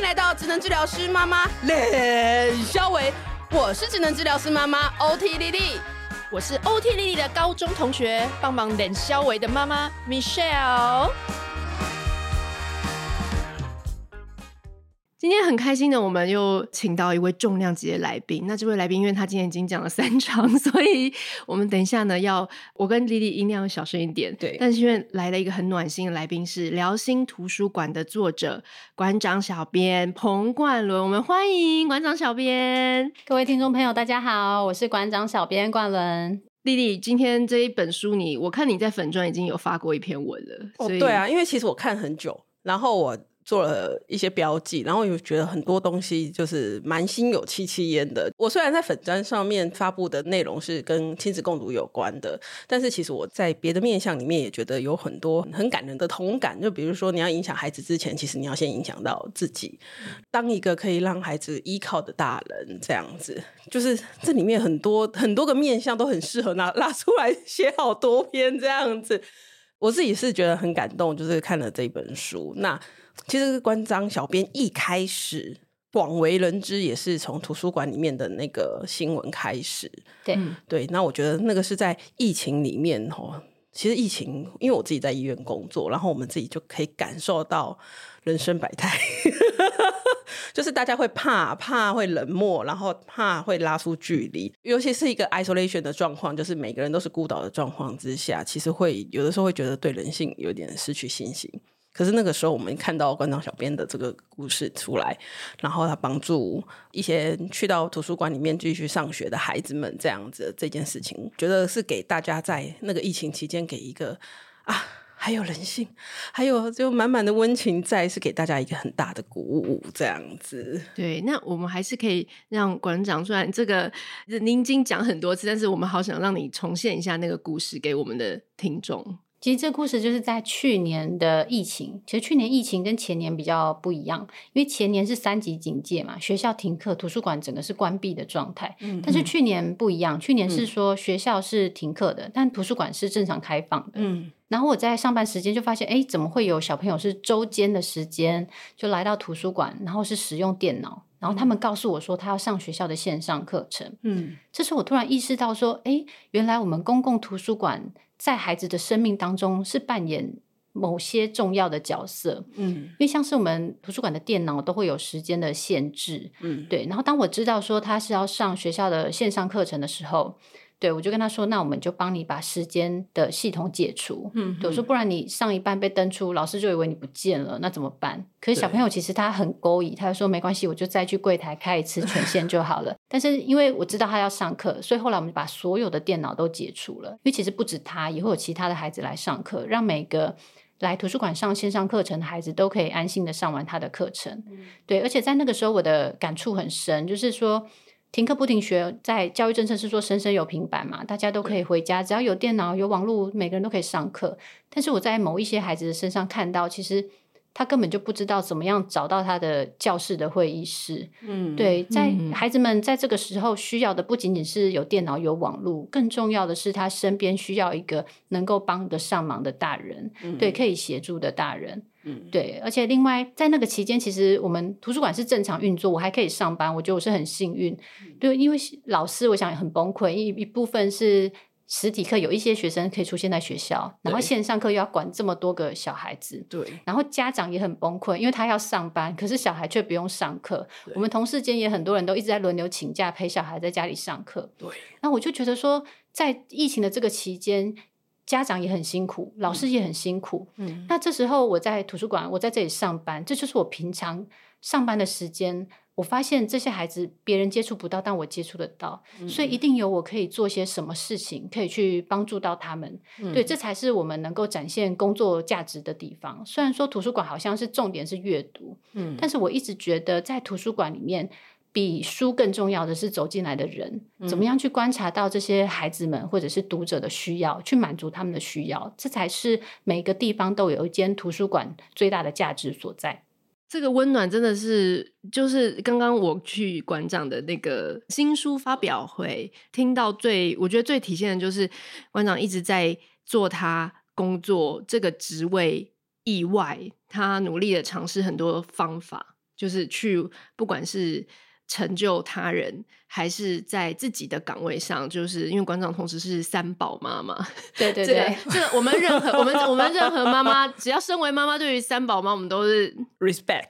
迎来到职能治疗师妈妈冷肖维，我是职能治疗师妈妈 OT 丽丽，我是 OT 丽丽的高中同学，帮忙冷肖维的妈妈 Michelle。今天很开心的，我们又请到一位重量级的来宾。那这位来宾，因为他今天已经讲了三场，所以我们等一下呢，要我跟莉莉音量小声一点。对，但是因为来了一个很暖心的来宾，是辽心图书馆的作者、馆长小编彭冠伦。我们欢迎馆长小编。各位听众朋友，大家好，我是馆长小编冠伦。丽丽，今天这一本书你，你我看你在粉专已经有发过一篇文了。哦，对啊，因为其实我看很久，然后我。做了一些标记，然后又觉得很多东西就是蛮心有戚戚焉的。我虽然在粉砖上面发布的内容是跟亲子共读有关的，但是其实我在别的面向里面也觉得有很多很感人的同感。就比如说，你要影响孩子之前，其实你要先影响到自己，当一个可以让孩子依靠的大人，这样子。就是这里面很多很多个面向都很适合拿 拉出来写好多篇这样子。我自己是觉得很感动，就是看了这本书。那其实关张小编一开始广为人知，也是从图书馆里面的那个新闻开始。对对，那我觉得那个是在疫情里面哦。其实疫情，因为我自己在医院工作，然后我们自己就可以感受到人生百态，就是大家会怕，怕会冷漠，然后怕会拉出距离，尤其是一个 isolation 的状况，就是每个人都是孤岛的状况之下，其实会有的时候会觉得对人性有点失去信心。可是那个时候，我们看到馆长小编的这个故事出来，然后他帮助一些去到图书馆里面继续上学的孩子们，这样子这件事情，觉得是给大家在那个疫情期间给一个啊，还有人性，还有就满满的温情在，是给大家一个很大的鼓舞，这样子。对，那我们还是可以让馆长，虽然这个您已经讲很多次，但是我们好想让你重现一下那个故事给我们的听众。其实这故事就是在去年的疫情。其实去年疫情跟前年比较不一样，因为前年是三级警戒嘛，学校停课，图书馆整个是关闭的状态。嗯，但是去年不一样，去年是说学校是停课的，嗯，但图书馆是正常开放的。嗯，然后我在上班时间就发现，哎，怎么会有小朋友是周间的时间就来到图书馆，然后是使用电脑，然后他们告诉我说他要上学校的线上课程。嗯，这时候我突然意识到说，哎，原来我们公共图书馆。在孩子的生命当中是扮演某些重要的角色，嗯，因为像是我们图书馆的电脑都会有时间的限制，嗯，对。然后当我知道说他是要上学校的线上课程的时候。对，我就跟他说，那我们就帮你把时间的系统解除。嗯，我说不然你上一半被登出，老师就以为你不见了，那怎么办？可是小朋友其实他很勾引，他就说没关系，我就再去柜台开一次 权限就好了。但是因为我知道他要上课，所以后来我们就把所有的电脑都解除了。因为其实不止他，也会有其他的孩子来上课，让每个来图书馆上线上课程的孩子都可以安心的上完他的课程。嗯，对，而且在那个时候我的感触很深，就是说。停课不停学，在教育政策是说，生生有平板嘛，大家都可以回家，只要有电脑、有网络，每个人都可以上课。但是我在某一些孩子的身上看到，其实他根本就不知道怎么样找到他的教室的会议室。嗯，对，在孩子们在这个时候需要的不仅仅是有电脑、有网络，更重要的是他身边需要一个能够帮得上忙的大人，嗯、对，可以协助的大人。嗯，对，而且另外在那个期间，其实我们图书馆是正常运作，我还可以上班，我觉得我是很幸运。嗯、对，因为老师我想很崩溃，一一部分是实体课有一些学生可以出现在学校，然后线上课又要管这么多个小孩子，对，然后家长也很崩溃，因为他要上班，可是小孩却不用上课。我们同事间也很多人都一直在轮流请假陪小孩在家里上课。对，那我就觉得说，在疫情的这个期间。家长也很辛苦，老师也很辛苦。嗯，那这时候我在图书馆，我在这里上班，这就是我平常上班的时间。我发现这些孩子别人接触不到，但我接触得到，嗯，所以一定有我可以做些什么事情，可以去帮助到他们。嗯，对，这才是我们能够展现工作价值的地方。虽然说图书馆好像是重点是阅读，嗯，但是我一直觉得在图书馆里面。比书更重要的是走进来的人，怎么样去观察到这些孩子们或者是读者的需要，去满足他们的需要，这才是每个地方都有一间图书馆最大的价值所在。这个温暖真的是，就是刚刚我去馆长的那个新书发表会，听到最，我觉得最体现的就是馆长一直在做他工作这个职位以外，他努力的尝试很多方法。就是去不管是成就他人。还是在自己的岗位上，就是因为馆长同时是三宝妈妈，对对对，这个、这个、我们任何我们我们任何妈妈，只要身为妈妈，对于三宝妈，我们都是 respect。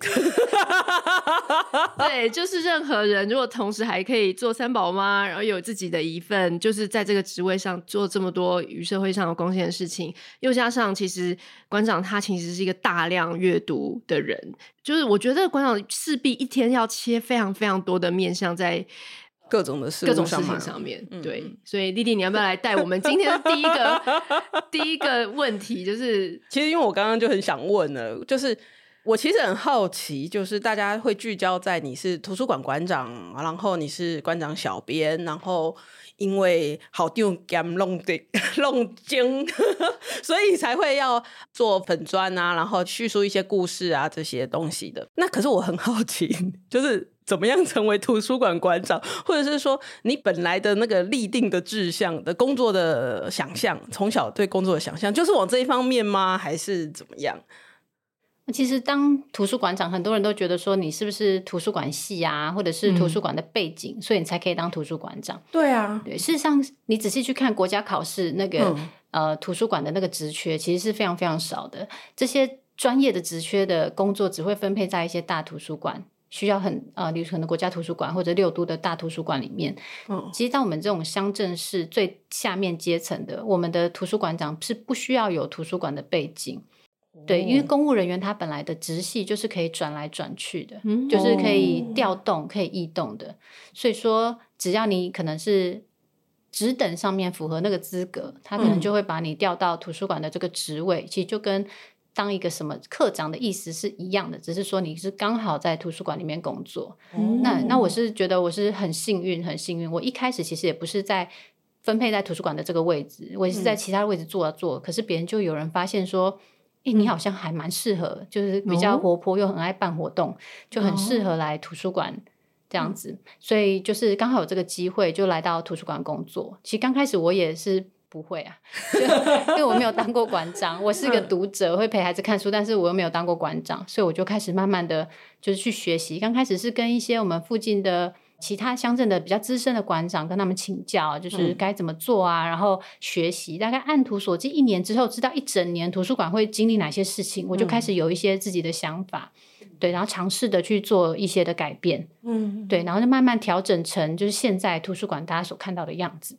对，就是任何人如果同时还可以做三宝妈，然后有自己的一份，就是在这个职位上做这么多与社会上有贡献的事情，又加上其实馆长他其实是一个大量阅读的人，就是我觉得馆长势必一天要切非常非常多的面向在。各种的事，各种事情上面，嗯、对，所以丽丽，你要不要来带我们今天的第一个 第一个问题？就是，其实因为我刚刚就很想问了，就是我其实很好奇，就是大家会聚焦在你是图书馆馆长，然后你是馆长小编，然后因为好丢兼弄的 弄精，所以才会要做粉砖啊，然后叙述一些故事啊这些东西的。那可是我很好奇，就是。怎么样成为图书馆馆长，或者是说你本来的那个立定的志向的工作的想象，从小对工作的想象就是往这一方面吗？还是怎么样？其实当图书馆长，很多人都觉得说你是不是图书馆系啊，或者是图书馆的背景，嗯、所以你才可以当图书馆长。对啊，对，事实上你仔细去看国家考试那个、嗯、呃图书馆的那个职缺，其实是非常非常少的。这些专业的职缺的工作只会分配在一些大图书馆。需要很呃，例如可能国家图书馆或者六都的大图书馆里面，嗯，其实到我们这种乡镇市最下面阶层的，我们的图书馆长是不需要有图书馆的背景，哦、对，因为公务人员他本来的职系就是可以转来转去的，嗯、就是可以调动、可以异动的，所以说只要你可能是职等上面符合那个资格，他可能就会把你调到图书馆的这个职位，嗯、其实就跟。当一个什么课长的意思是一样的，只是说你是刚好在图书馆里面工作。嗯、那那我是觉得我是很幸运，很幸运。我一开始其实也不是在分配在图书馆的这个位置，我也是在其他位置做啊做。嗯、可是别人就有人发现说，哎、欸，你好像还蛮适合，就是比较活泼又很爱办活动，就很适合来图书馆这样子。嗯、所以就是刚好有这个机会，就来到图书馆工作。其实刚开始我也是。不会啊，因为我没有当过馆长，我是个读者，会陪孩子看书，但是我又没有当过馆长，所以我就开始慢慢的就是去学习。刚开始是跟一些我们附近的其他乡镇的比较资深的馆长跟他们请教，就是该怎么做啊，然后学习。大概按图索骥，一年之后知道一整年图书馆会经历哪些事情，我就开始有一些自己的想法，对，然后尝试的去做一些的改变，嗯，对，然后就慢慢调整成就是现在图书馆大家所看到的样子。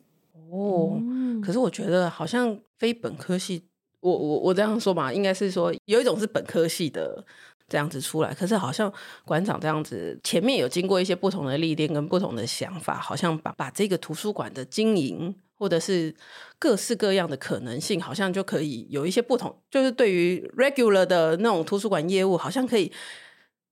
哦，可是我觉得好像非本科系，我我我这样说嘛，应该是说有一种是本科系的这样子出来，可是好像馆长这样子前面有经过一些不同的历练跟不同的想法，好像把把这个图书馆的经营或者是各式各样的可能性，好像就可以有一些不同，就是对于 regular 的那种图书馆业务，好像可以。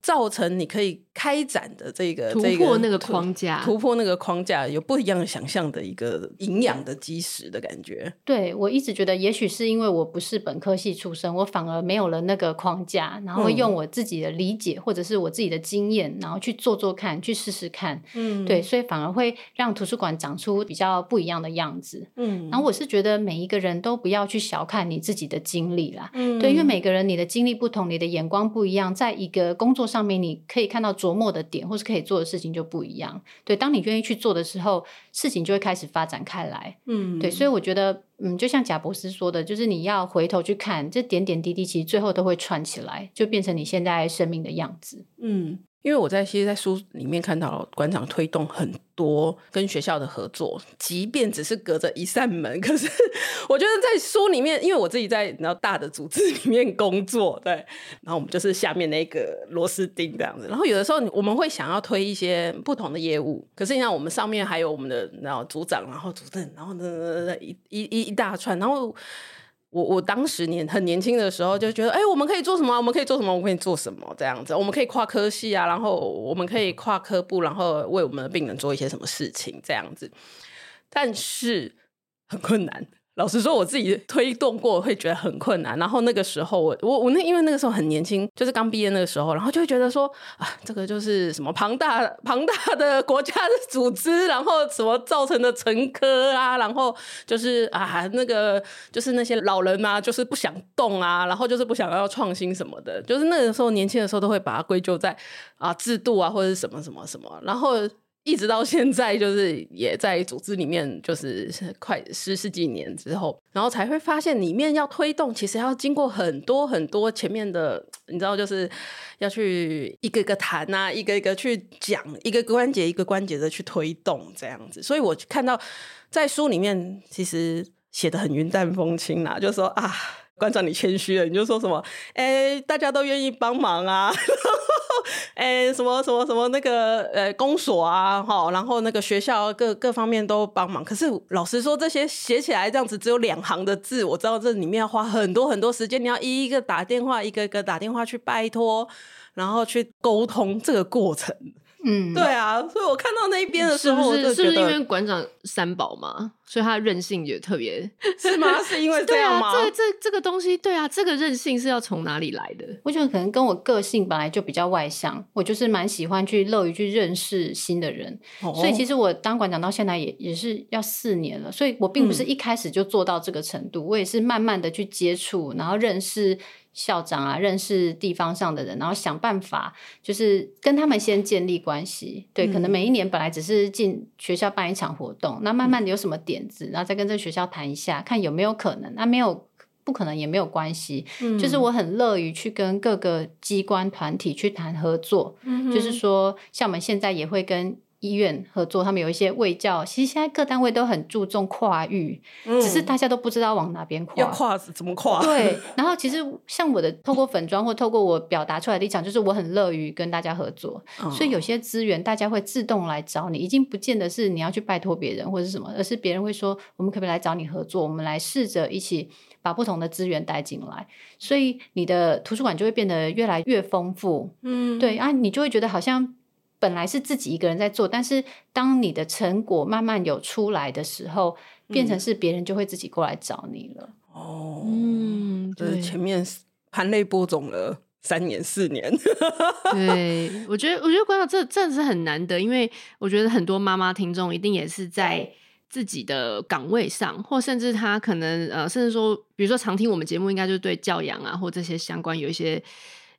造成你可以开展的这个突破那个框架，突破那个框架，有不一样的想象的一个营养的基石的感觉。对，我一直觉得，也许是因为我不是本科系出身，我反而没有了那个框架，然后用我自己的理解、嗯、或者是我自己的经验，然后去做做看，去试试看。嗯，对，所以反而会让图书馆长出比较不一样的样子。嗯，然后我是觉得每一个人都不要去小看你自己的经历啦。嗯，对，因为每个人你的经历不同，你的眼光不一样，在一个工作上面你可以看到琢磨的点，或是可以做的事情就不一样。对，当你愿意去做的时候，事情就会开始发展开来。嗯，对，所以我觉得，嗯，就像贾博士说的，就是你要回头去看，这点点滴滴，其实最后都会串起来，就变成你现在生命的样子。嗯。因为我在其实，在书里面看到馆长推动很多跟学校的合作，即便只是隔着一扇门，可是 我觉得在书里面，因为我自己在然后大的组织里面工作，对，然后我们就是下面那个螺丝钉这样子，然后有的时候我们会想要推一些不同的业务，可是你看我们上面还有我们的然后组长，然后主任，然后呢一一一一大串，然后。我我当时年很年轻的时候就觉得，哎、我们可以做什么？我们可以做什么？我们可以做什么？这样子，我们可以跨科系啊，然后我们可以跨科部，然后为我们的病人做一些什么事情，这样子。但是很困难，老实说，我自己推动过会觉得很困难。然后那个时候我，我我那因为那个时候很年轻，就是刚毕业那个时候，然后就会觉得说啊，这个就是什么庞大 庞大的国家的组织，然后什么造成的沉疴啊，然后就是啊那个就是那些老人啊，就是不想动啊，然后就是不想要创新什么的，就是那个时候年轻的时候都会把它归咎在啊制度啊或者是什么什么什么，然后。一直到现在，就是也在组织里面，就是快十十几年之后，然后才会发现里面要推动，其实要经过很多很多前面的，你知道，就是要去一个个谈啊，一个一个去讲，一个关节一个关节的去推动这样子。所以我看到在书里面，其实写的很云淡风轻啦，就说啊，馆长你谦虚了，你就说什么，哎，大家都愿意帮忙啊。哎、什么什么什么那个呃，公所啊，哈，然后那个学校各各方面都帮忙。可是老实说，这些写起来这样子只有两行的字，我知道这里面要花很多很多时间，你要一一个打电话，一个一个打电话去拜托，然后去沟通这个过程。嗯，对啊，所以我看到那一边的时候，是不是，是不是因为馆长三宝嘛，所以他任性也特别，是吗？是因为 这样吗？对啊，这这这个东西，对啊，这个任性是要从哪里来的？我觉得可能跟我个性本来就比较外向，我就是蛮喜欢去乐于去认识新的人，哦、所以其实我当馆长到现在也也是要四年了，所以我并不是一开始就做到这个程度，嗯、我也是慢慢的去接触，然后认识。校长啊，认识地方上的人，然后想办法，就是跟他们先建立关系。对，可能每一年本来只是进学校办一场活动，那慢慢的有什么点子，然后再跟这个学校谈一下，看有没有可能。那没有不可能也没有关系，就是我很乐于去跟各个机关团体去谈合作。就是说，像我们现在也会跟。医院合作，他们有一些卫教，其实现在各单位都很注重跨域，嗯、只是大家都不知道往哪边跨。要跨怎么跨？对。然后其实像我的透过粉妆或透过我表达出来的立场，就是我很乐于跟大家合作，嗯、所以有些资源大家会自动来找你，已经不见得是你要去拜托别人或者是什么，而是别人会说，我们可不可以来找你合作？我们来试着一起把不同的资源带进来，所以你的图书馆就会变得越来越丰富。嗯，对啊，你就会觉得好像。本来是自己一个人在做，但是当你的成果慢慢有出来的时候，嗯、变成是别人就会自己过来找你了。哦，嗯，对，前面含泪播种了三年四年。对，我觉得，我觉得馆长这真的是很难得，因为我觉得很多妈妈听众一定也是在自己的岗位上，或甚至他可能呃，甚至说，比如说常听我们节目，应该就对教养啊或这些相关有一些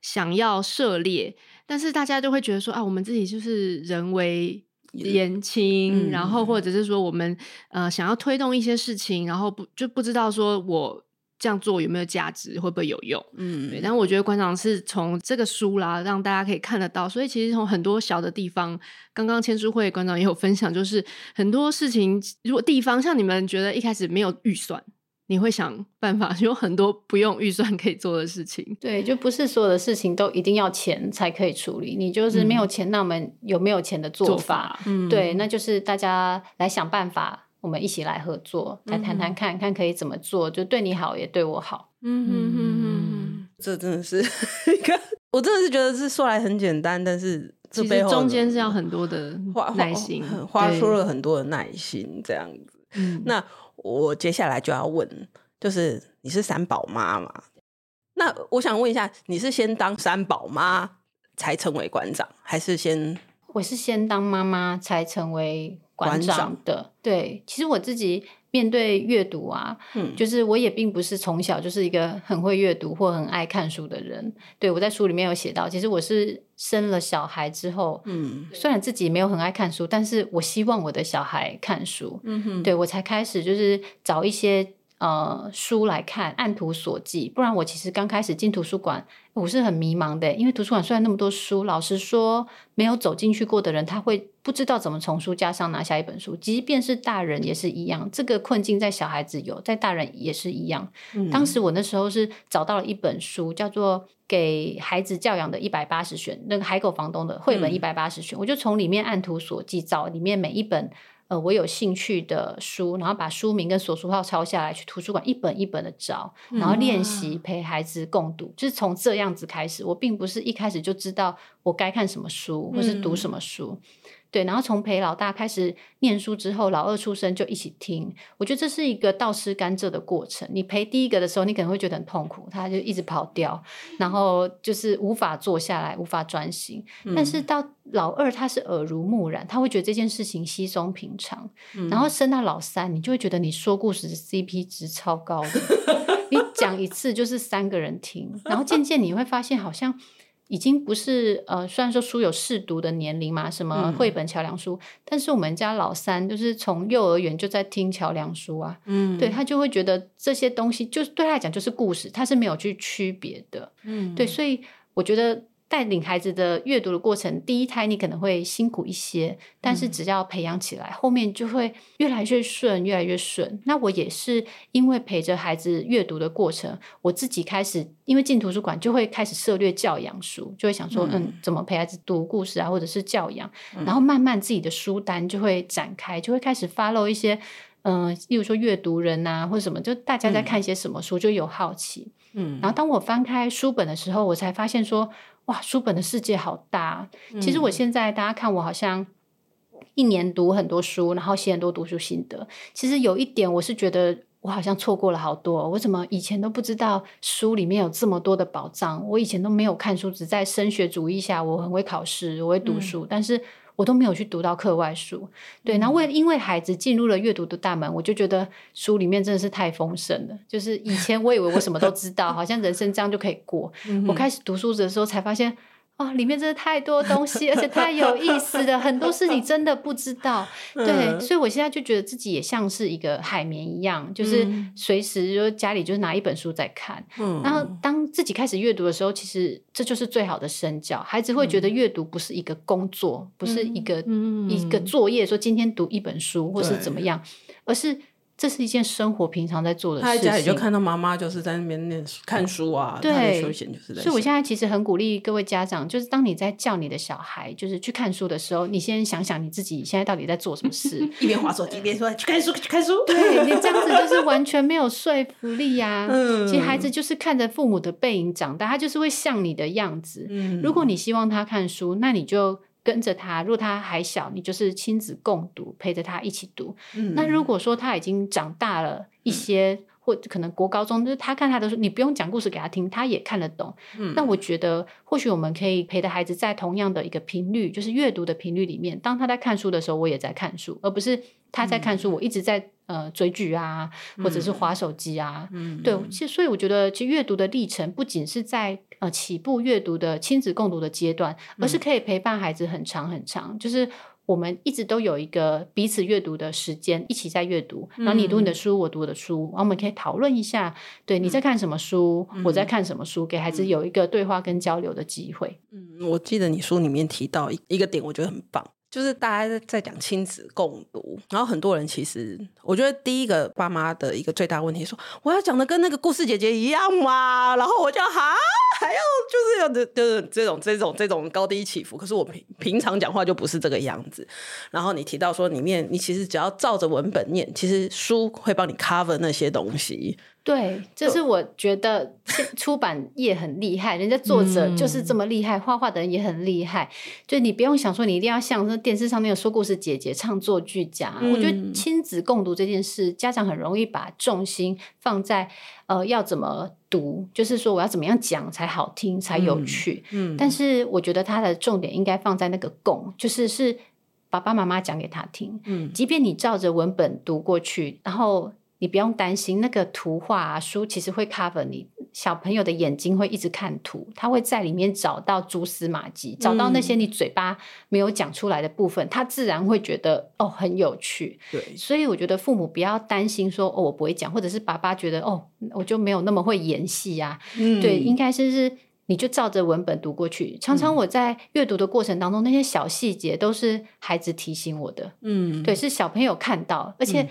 想要涉猎。但是大家就会觉得说啊，我们自己就是人为言轻，嗯、然后或者是说我们呃想要推动一些事情，然后不就不知道说我这样做有没有价值，会不会有用？嗯，对。但我觉得馆长是从这个书啦，让大家可以看得到。所以其实从很多小的地方，刚刚签书会馆长也有分享，就是很多事情，如果地方像你们觉得一开始没有预算。你会想办法，有很多不用预算可以做的事情。对，就不是所有的事情都一定要钱才可以处理。你就是没有钱，嗯、那我们有没有钱的做法？做法嗯、对，那就是大家来想办法，我们一起来合作，来谈谈看看可以怎么做，就对你好，也对我好。嗯哼哼这真的是 一个，我真的是觉得是说来很简单，但是这背后中间是要很多的耐心，花，花，花出了很多的耐心，这样子。嗯、那。我接下来就要问，就是你是三宝妈嘛？那我想问一下，你是先当三宝妈才成为馆长，还是先？我是先当妈妈才成为馆长的。长对，其实我自己面对阅读啊，嗯，就是我也并不是从小就是一个很会阅读或很爱看书的人。对，我在书里面有写到，其实我是生了小孩之后，嗯，虽然自己没有很爱看书，但是我希望我的小孩看书，嗯哼，对，我才开始就是找一些。呃，书来看，按图索骥。不然我其实刚开始进图书馆，我是很迷茫的。因为图书馆虽然那么多书，老实说，没有走进去过的人，他会不知道怎么从书架上拿下一本书。即便是大人也是一样，这个困境在小孩子有，在大人也是一样。嗯、当时我那时候是找到了一本书，叫做《给孩子教养的一百八十选》，那个海狗房东的绘本一百八十选，嗯、我就从里面按图索骥找里面每一本。呃，我有兴趣的书，然后把书名跟索书号抄下来，去图书馆一本一本的找，然后练习陪孩子共读，嗯、就是从这样子开始。我并不是一开始就知道我该看什么书或是读什么书，嗯、对，然后从陪老大开始念书之后，老二出生就一起听。我觉得这是一个倒吃甘蔗的过程。你陪第一个的时候，你可能会觉得很痛苦，他就一直跑掉，然后就是无法坐下来，无法专心。嗯、但是到老二，他是耳濡目染，他会觉得这件事情稀松平常。嗯、然后升到老三，你就会觉得你说故事的 CP 值超高的，你讲一次就是三个人听，然后渐渐你会发现好像。已经不是呃，虽然说书有适读的年龄嘛，什么绘本桥梁书，嗯、但是我们家老三就是从幼儿园就在听桥梁书啊，嗯，对，他就会觉得这些东西就是对他来讲就是故事，他是没有去区别的，嗯，对，所以我觉得。带领孩子的阅读的过程，第一胎你可能会辛苦一些，但是只要培养起来，嗯、后面就会越来越顺，越来越顺。那我也是因为陪着孩子阅读的过程，我自己开始因为进图书馆就会开始涉猎教养书，就会想说，嗯，嗯，怎么陪孩子读故事啊，或者是教养，嗯、然后慢慢自己的书单就会展开，就会开始 follow 一些，嗯、呃，例如说阅读人啊，或者什么，就大家在看一些什么书，就有好奇，嗯，然后当我翻开书本的时候，我才发现说。哇，书本的世界好大！其实我现在大家看我好像一年读很多书，然后写很多读书心得。其实有一点，我是觉得我好像错过了好多。我怎么以前都不知道书里面有这么多的宝藏？我以前都没有看书，只在升学主义下，我很会考试，我会读书，嗯、但是。我都没有去读到课外书，对，然后为因为孩子进入了阅读的大门，我就觉得书里面真的是太丰盛了。就是以前我以为我什么都知道，好像人生这样就可以过。我开始读书的时候才发现。哦，里面真的太多东西，而且太有意思了，很多事你真的不知道。对，所以我现在就觉得自己也像是一个海绵一样，就是随时就家里就是拿一本书在看。嗯，然后当自己开始阅读的时候，其实这就是最好的身教。孩子会觉得阅读不是一个工作，不是一个一个作业，说今天读一本书或是怎么样，而是。这是一件生活平常在做的事情。他在家里就看到妈妈就是在那边念书看书啊，对，休闲就是在。所以我现在其实很鼓励各位家长，就是当你在叫你的小孩就是去看书的时候，你先想想你自己现在到底在做什么事，一边滑手机一边说去看书去看书。对，你这样子 就是完全没有说服力呀、啊。嗯，其实孩子就是看着父母的背影长大，他就是会像你的样子。嗯，如果你希望他看书，那你就。跟着他，如果他还小，你就是亲子共读，陪着他一起读。嗯、那如果说他已经长大了一些，嗯、或可能国高中，就是他看他的书，你不用讲故事给他听，他也看得懂。嗯、那我觉得，或许我们可以陪着孩子在同样的一个频率，就是阅读的频率里面。当他在看书的时候，我也在看书，而不是他在看书，我一直在。呃，追剧啊，或者是划手机啊，嗯、对，其实所以我觉得，其实阅读的历程不仅是在呃起步阅读的亲子共读的阶段，而是可以陪伴孩子很长很长。嗯、就是我们一直都有一个彼此阅读的时间，一起在阅读，然后你读你的书，我读我的书，然后我们可以讨论一下，对，你在看什么书，嗯、我在看什么书，给孩子有一个对话跟交流的机会。嗯，我记得你书里面提到一一个点，我觉得很棒。就是大家在讲亲子共读，然后很多人其实，我觉得第一个爸妈的一个最大问题说，我要讲的跟那个故事姐姐一样嘛，然后我就哈还要就是要的就是这种这种这种高低起伏，可是我平平常讲话就不是这个样子。然后你提到说里面你其实只要照着文本念，其实书会帮你 cover 那些东西。对，这是我觉得出版业很厉害，人家作者就是这么厉害，画画的人也很厉害。就你不用想说，你一定要像那电视上面有说故事姐姐唱作俱佳。我觉得亲子共读这件事，家长很容易把重心放在呃要怎么读，就是说我要怎么样讲才好听才有趣。嗯，但是我觉得它的重点应该放在那个共，就是是爸爸妈妈讲给他听。嗯，即便你照着文本读过去，然后。你不用担心那个图画啊，书其实会 cover 你。小朋友的眼睛会一直看图，他会在里面找到蛛丝马迹，找到那些你嘴巴没有讲出来的部分，嗯、他自然会觉得哦很有趣。对，所以我觉得父母不要担心说哦我不会讲，或者是爸爸觉得哦我就没有那么会演戏呀、啊。嗯，对，应该是是你就照着文本读过去。常常我在阅读的过程当中，那些小细节都是孩子提醒我的。嗯，对，是小朋友看到，而且。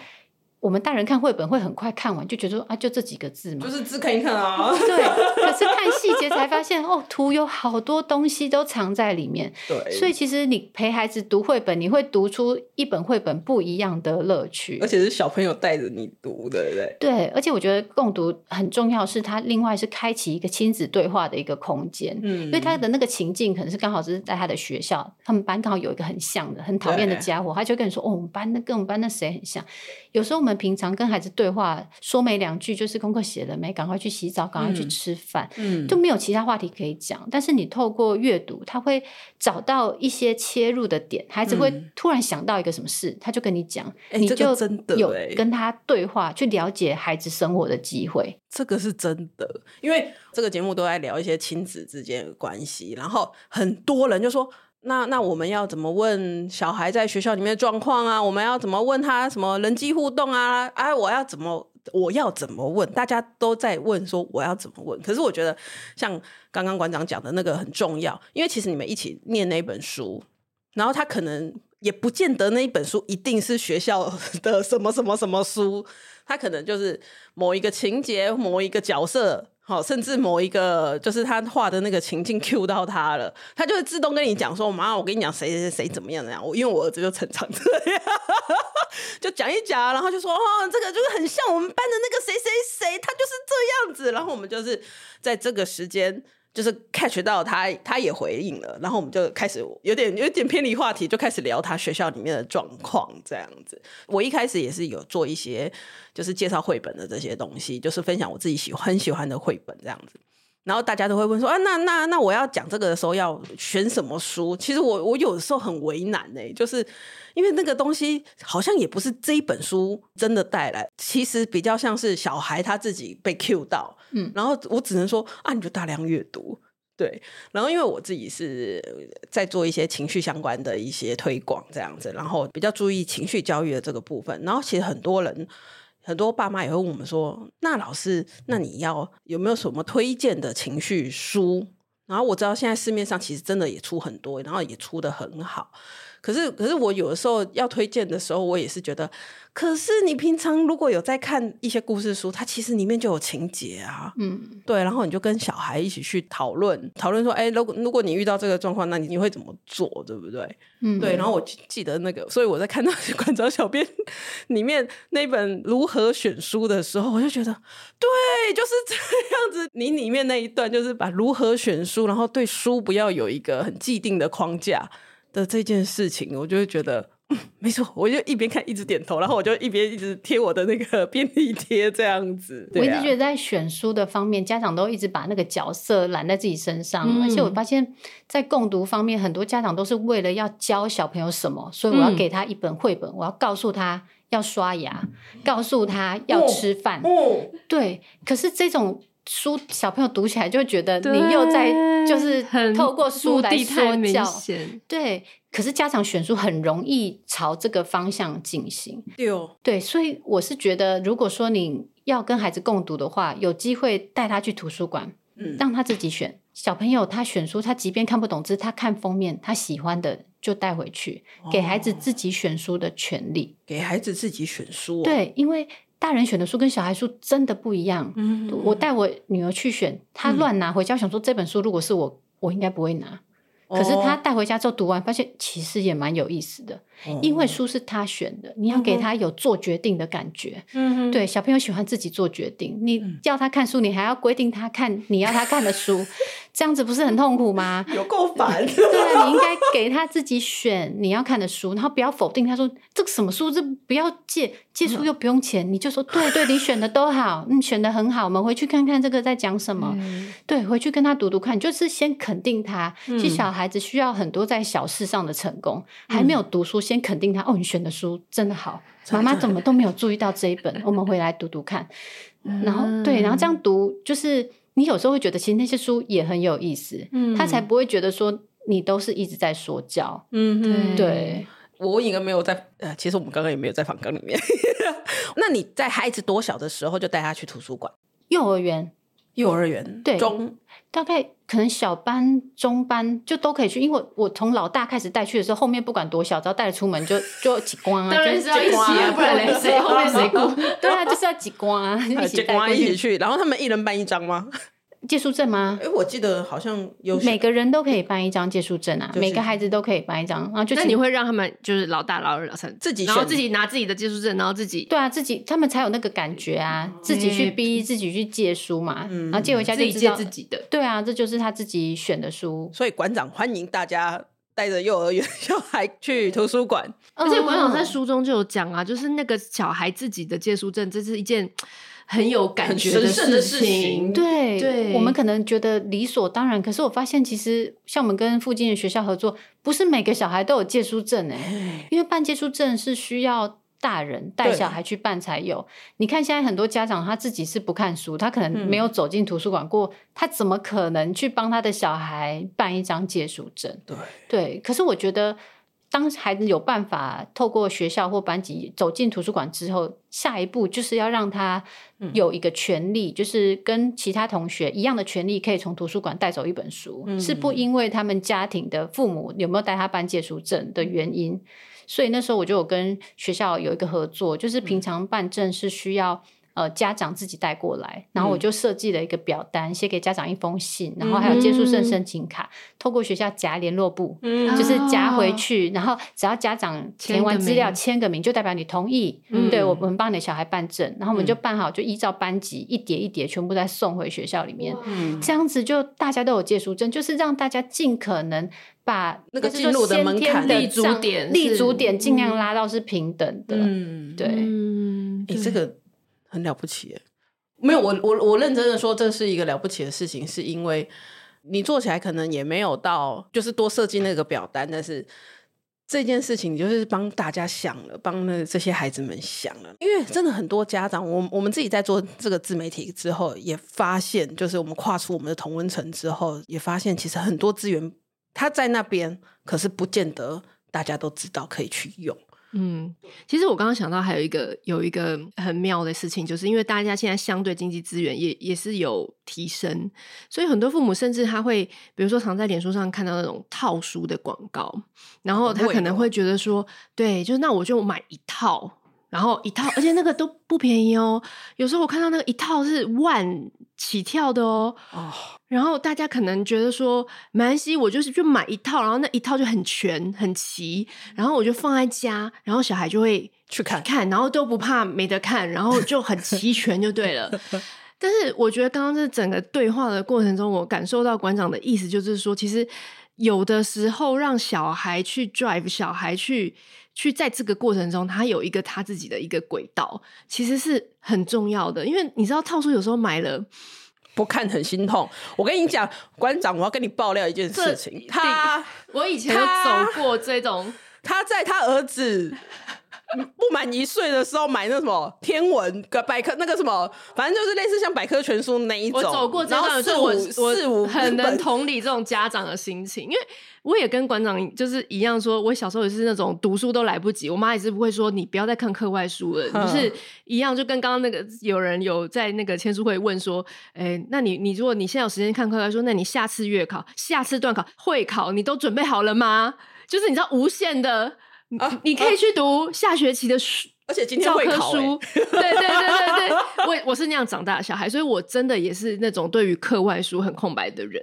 我们大人看绘本会很快看完，就觉得说啊，就这几个字嘛，就是字看一看啊。对，可是看细节才发现，哦，图有好多东西都藏在里面。对，所以其实你陪孩子读绘本，你会读出一本绘本不一样的乐趣，而且是小朋友带着你读的，对不对？对，而且我觉得共读很重要，是它另外是开启一个亲子对话的一个空间。嗯，因为他的那个情境可能是刚好是在他的学校，他们班刚好有一个很像的、很讨厌的家伙，他就跟你说：“哦，我们班那跟我们班那谁很像。”有时候我们平常跟孩子对话，说没两句就是功课写了没，赶快去洗澡，赶快去吃饭，嗯，就没有其他话题可以讲。但是你透过阅读，他会找到一些切入的点，孩子会突然想到一个什么事，他就跟你讲，你就真的有跟他对话，去了解孩子生活的机会。这个是真的，因为这个节目都在聊一些亲子之间的关系，然后很多人就说。那那我们要怎么问小孩在学校里面的状况啊？我们要怎么问他什么人际互动啊？哎，我要怎么我要怎么问？大家都在问说我要怎么问。可是我觉得像刚刚馆长讲的那个很重要，因为其实你们一起念那一本书，然后他可能也不见得那一本书一定是学校的什么什么什么书，他可能就是某一个情节、某一个角色。好，甚至某一个就是他画的那个情境 Q 到他了，他就会自动跟你讲说：“妈，我跟你讲谁谁谁怎么样怎样。”我因为我儿子就成长这样，就讲一讲，然后就说：“哦，这个就是很像我们班的那个谁谁谁，他就是这样子。”然后我们就是在这个时间。就是 catch 到他，他也回应了，然后我们就开始有点有点偏离话题，就开始聊他学校里面的状况这样子。我一开始也是有做一些，就是介绍绘本的这些东西，就是分享我自己喜欢很喜欢的绘本这样子。然后大家都会问说啊，那那那我要讲这个的时候要选什么书？其实我我有的时候很为难呢、欸，就是因为那个东西好像也不是这一本书真的带来，其实比较像是小孩他自己被 cue 到，嗯，然后我只能说啊，你就大量阅读，对。然后因为我自己是在做一些情绪相关的一些推广这样子，然后比较注意情绪教育的这个部分，然后其实很多人。很多爸妈也会问我们说：“那老师，那你要有没有什么推荐的情绪书？”然后我知道现在市面上其实真的也出很多，然后也出的很好。可是，可是我有的时候要推荐的时候，我也是觉得，可是你平常如果有在看一些故事书，它其实里面就有情节啊，嗯，对，然后你就跟小孩一起去讨论，讨论说，哎，如果如果你遇到这个状况，那你你会怎么做，对不对？嗯，对。然后我记得那个，所以我在看到馆长小编里面那本如何选书的时候，我就觉得，对，就是这样子。你里面那一段就是把如何选书，然后对书不要有一个很既定的框架。的这件事情，我就会觉得，嗯，没错，我就一边看一直点头，然后我就一边一直贴我的那个 便利贴这样子。啊、我一直觉得在选书的方面，家长都一直把那个角色揽在自己身上，嗯、而且我发现，在共读方面，很多家长都是为了要教小朋友什么，所以我要给他一本绘本，嗯、我要告诉他要刷牙，告诉他要吃饭。哦，对，可是这种。书小朋友读起来就会觉得你又在就是透过书来说教，对。可是家长选书很容易朝这个方向进行，对哦，对。所以我是觉得，如果说你要跟孩子共读的话，有机会带他去图书馆，嗯，让他自己选。小朋友他选书，他即便看不懂字，他看封面，他喜欢的就带回去，给孩子自己选书的权利，给孩子自己选书，对，因为。大人选的书跟小孩书真的不一样。嗯，我带我女儿去选，她乱拿回家，想说这本书如果是我，我应该不会拿。可是她带回家之后读完，发现其实也蛮有意思的。因为书是他选的，你要给他有做决定的感觉。嗯，对，小朋友喜欢自己做决定，你叫他看书，你还要规定他看你要他看的书，这样子不是很痛苦吗？有够烦。对啊，你应该给他自己选你要看的书，然后不要否定他说这个什么书，这不要借，借书又不用钱，你就说对对，你选的都好，你选的很好，我们回去看看这个在讲什么。对，回去跟他读读看，就是先肯定他。其实小孩子需要很多在小事上的成功，还没有读书。先肯定他哦，你选的书真的好，妈妈怎么都没有注意到这一本，我们回来读读看。然后对，然后这样读，就是你有时候会觉得，其实那些书也很有意思，嗯，他才不会觉得说你都是一直在说教，嗯，对。我应该没有在，呃，其实我们刚刚也没有在访纲里面。那你在孩子多小的时候就带他去图书馆？幼儿园，幼儿园，对，中大概可能小班、中班就都可以去，因为我从老大开始带去的时候，后面不管多小，只要带着出门就 就挤光啊，就是要一起啊，不然谁后面谁顾？对啊，就是要挤光啊，一起带一起去。然后他们一人办一张吗？借书证吗？哎，我记得好像有每个人都可以办一张借书证啊，就是、每个孩子都可以办一张。然后就那你会让他们就是老大、老二、老三自己，然后自己拿自己的借书证，然后自己对啊，自己他们才有那个感觉啊，自己去逼，自己去借书嘛，嗯、然后借回家自己借自己的。对啊，这就是他自己选的书。所以馆长欢迎大家带着幼儿园小孩去图书馆，而且馆长在书中就有讲啊，就是那个小孩自己的借书证，这是一件。很有感觉的事情，对对，我们可能觉得理所当然，可是我发现其实像我们跟附近的学校合作，不是每个小孩都有借书证哎，因为办借书证是需要大人带小孩去办才有。你看现在很多家长他自己是不看书，他可能没有走进图书馆过，他怎么可能去帮他的小孩办一张借书证？对对，可是我觉得。当孩子有办法透过学校或班级走进图书馆之后，下一步就是要让他有一个权利，嗯、就是跟其他同学一样的权利，可以从图书馆带走一本书，嗯、是不因为他们家庭的父母有没有带他办借书证的原因。所以那时候我就有跟学校有一个合作，就是平常办证是需要。呃，家长自己带过来，然后我就设计了一个表单，写、嗯、给家长一封信，然后还有借书证申请卡，嗯、透过学校夹联络簿，嗯、就是夹回去，然后只要家长填完资料签个名，就代表你同意，嗯、对我们帮你的小孩办证，然后我们就办好，就依照班级一叠一叠全部再送回学校里面，嗯、这样子就大家都有借书证，就是让大家尽可能把那个进入的门槛立足点立足点尽量拉到是平等的，嗯，对，嗯，你这个。很了不起，没有我我我认真的说，这是一个了不起的事情，是因为你做起来可能也没有到，就是多设计那个表单，但是这件事情就是帮大家想了，帮那这些孩子们想了，因为真的很多家长，我我们自己在做这个自媒体之后，也发现，就是我们跨出我们的同温层之后，也发现其实很多资源它在那边，可是不见得大家都知道可以去用。嗯，其实我刚刚想到还有一个有一个很妙的事情，就是因为大家现在相对经济资源也也是有提升，所以很多父母甚至他会，比如说常在脸书上看到那种套书的广告，然后他可能会觉得说，对，就是那我就买一套。然后一套，而且那个都不便宜哦。有时候我看到那个一套是万起跳的哦。哦。然后大家可能觉得说，没关系，我就是就买一套，然后那一套就很全很齐，然后我就放在家，然后小孩就会去看看，然后都不怕没得看，然后就很齐全就对了。但是我觉得刚刚这整个对话的过程中，我感受到馆长的意思就是说，其实有的时候让小孩去 drive，小孩去。去在这个过程中，他有一个他自己的一个轨道，其实是很重要的。因为你知道，套书有时候买了 不看很心痛。我跟你讲，馆长，我要跟你爆料一件事情。他，我以前有走过这种，他在他儿子。不满一岁的时候买那什么天文个百科那个什么，反正就是类似像百科全书那一种。我走过这段，四五四五很能同理这种家长的心情，因为我也跟馆长就是一样，说我小时候也是那种读书都来不及，我妈也是不会说你不要再看课外书了，嗯、就是一样，就跟刚刚那个有人有在那个签书会问说，哎、欸，那你你如果你现在有时间看课外书，那你下次月考、下次段考、会考，你都准备好了吗？就是你知道无限的。啊、你可以去读下学期的书，而且今天会考、欸、教科书。对对对对对，我我是那样长大的小孩，所以我真的也是那种对于课外书很空白的人。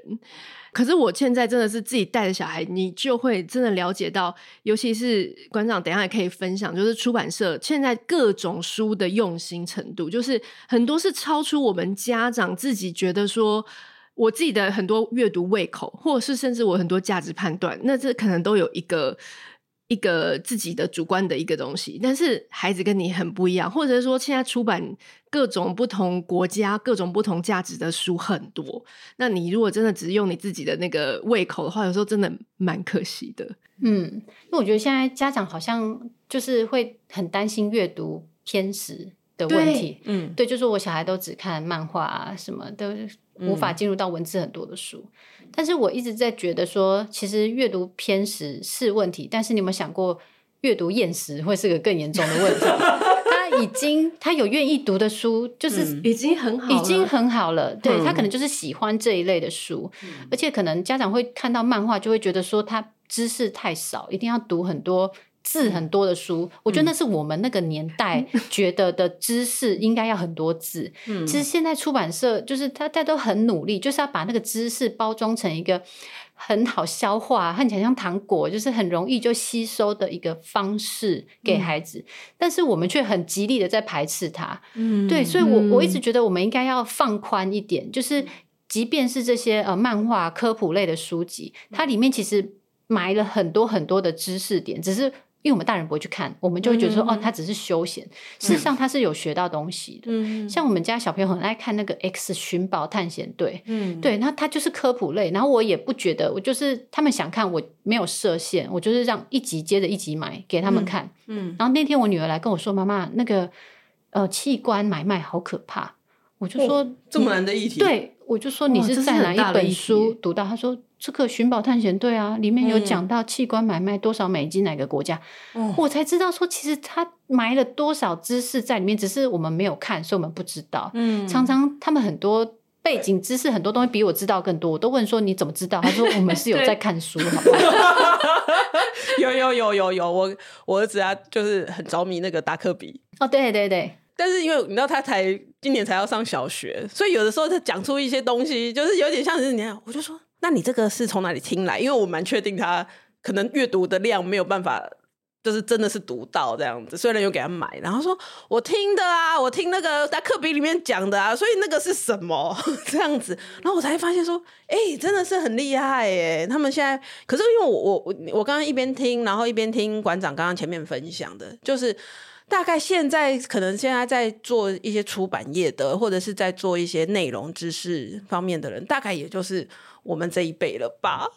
可是我现在真的是自己带着小孩，你就会真的了解到，尤其是馆长，等一下也可以分享，就是出版社现在各种书的用心程度，就是很多是超出我们家长自己觉得说，我自己的很多阅读胃口，或者是甚至我很多价值判断，那这可能都有一个。一个自己的主观的一个东西，但是孩子跟你很不一样，或者是说现在出版各种不同国家、各种不同价值的书很多，那你如果真的只用你自己的那个胃口的话，有时候真的蛮可惜的。嗯，因为我觉得现在家长好像就是会很担心阅读偏食的问题。嗯，对，就是我小孩都只看漫画啊，什么都无法进入到文字很多的书。嗯但是我一直在觉得说，其实阅读偏食是问题，但是你有没有想过，阅读厌食会是个更严重的问题？他已经他有愿意读的书，就是、嗯、已经很好，已经很好了。对，他可能就是喜欢这一类的书，嗯、而且可能家长会看到漫画，就会觉得说他知识太少，一定要读很多字很多的书。嗯、我觉得那是我们那个年代 觉得的知识应该要很多字。嗯，其实现在出版社就是他大家都很努力，就是要把那个知识包装成一个。很好消化，看起来像糖果，就是很容易就吸收的一个方式给孩子，嗯、但是我们却很极力的在排斥它。嗯，对，所以我我一直觉得我们应该要放宽一点，就是即便是这些呃漫画科普类的书籍，它里面其实埋了很多很多的知识点，只是。因为我们大人不会去看，我们就会觉得说，嗯、哦，他只是休闲。事实上，他是有学到东西的。嗯、像我们家小朋友很爱看那个《X 寻宝探险队》，嗯，对，那他就是科普类。然后我也不觉得，我就是他们想看，我没有设限，我就是让一集接着一集买给他们看。嗯，嗯然后那天我女儿来跟我说：“妈妈，那个呃器官买卖好可怕。”我就说：“这么难的议题。”对，我就说：“你是在哪一本书读到？”他说。这个寻宝探险队啊，里面有讲到器官买卖多少美金，哪个国家，嗯、我才知道说，其实他埋了多少知识在里面，只是我们没有看，所以我们不知道。嗯，常常他们很多背景知识，很多东西比我知道更多，我都问说你怎么知道？他说我们是有在看书，对好不好？有有有有有，我我儿子啊，就是很着迷那个达克比。哦，对对对，但是因为你知道他才今年才要上小学，所以有的时候他讲出一些东西，就是有点像是你看，我就说。那你这个是从哪里听来？因为我蛮确定他可能阅读的量没有办法，就是真的是读到这样子。虽然有给他买，然后说我听的啊，我听那个在课本里面讲的啊，所以那个是什么 这样子？然后我才发现说，哎、真的是很厉害耶！他们现在可是因为我我我刚刚一边听，然后一边听馆长刚刚前面分享的，就是。大概现在可能现在在做一些出版业的，或者是在做一些内容知识方面的人，大概也就是我们这一辈了吧。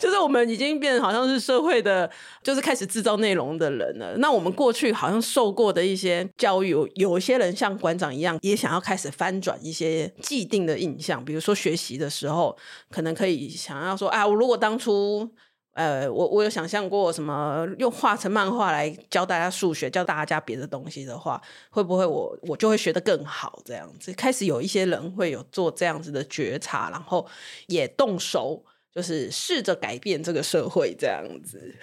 就是我们已经变成好像是社会的，就是开始制造内容的人了。那我们过去好像受过的一些教育，有些人像馆长一样，也想要开始翻转一些既定的印象。比如说学习的时候，可能可以想要说，啊，我如果当初。呃，我我有想象过什么用画成漫画来教大家数学，教大家别的东西的话，会不会我我就会学得更好？这样子开始有一些人会有做这样子的觉察，然后也动手，就是试着改变这个社会这样子。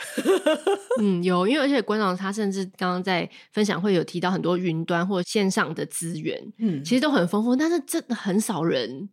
嗯，有，因为而且馆长他甚至刚刚在分享会有提到很多云端或线上的资源，嗯，其实都很丰富，但是真的很少人。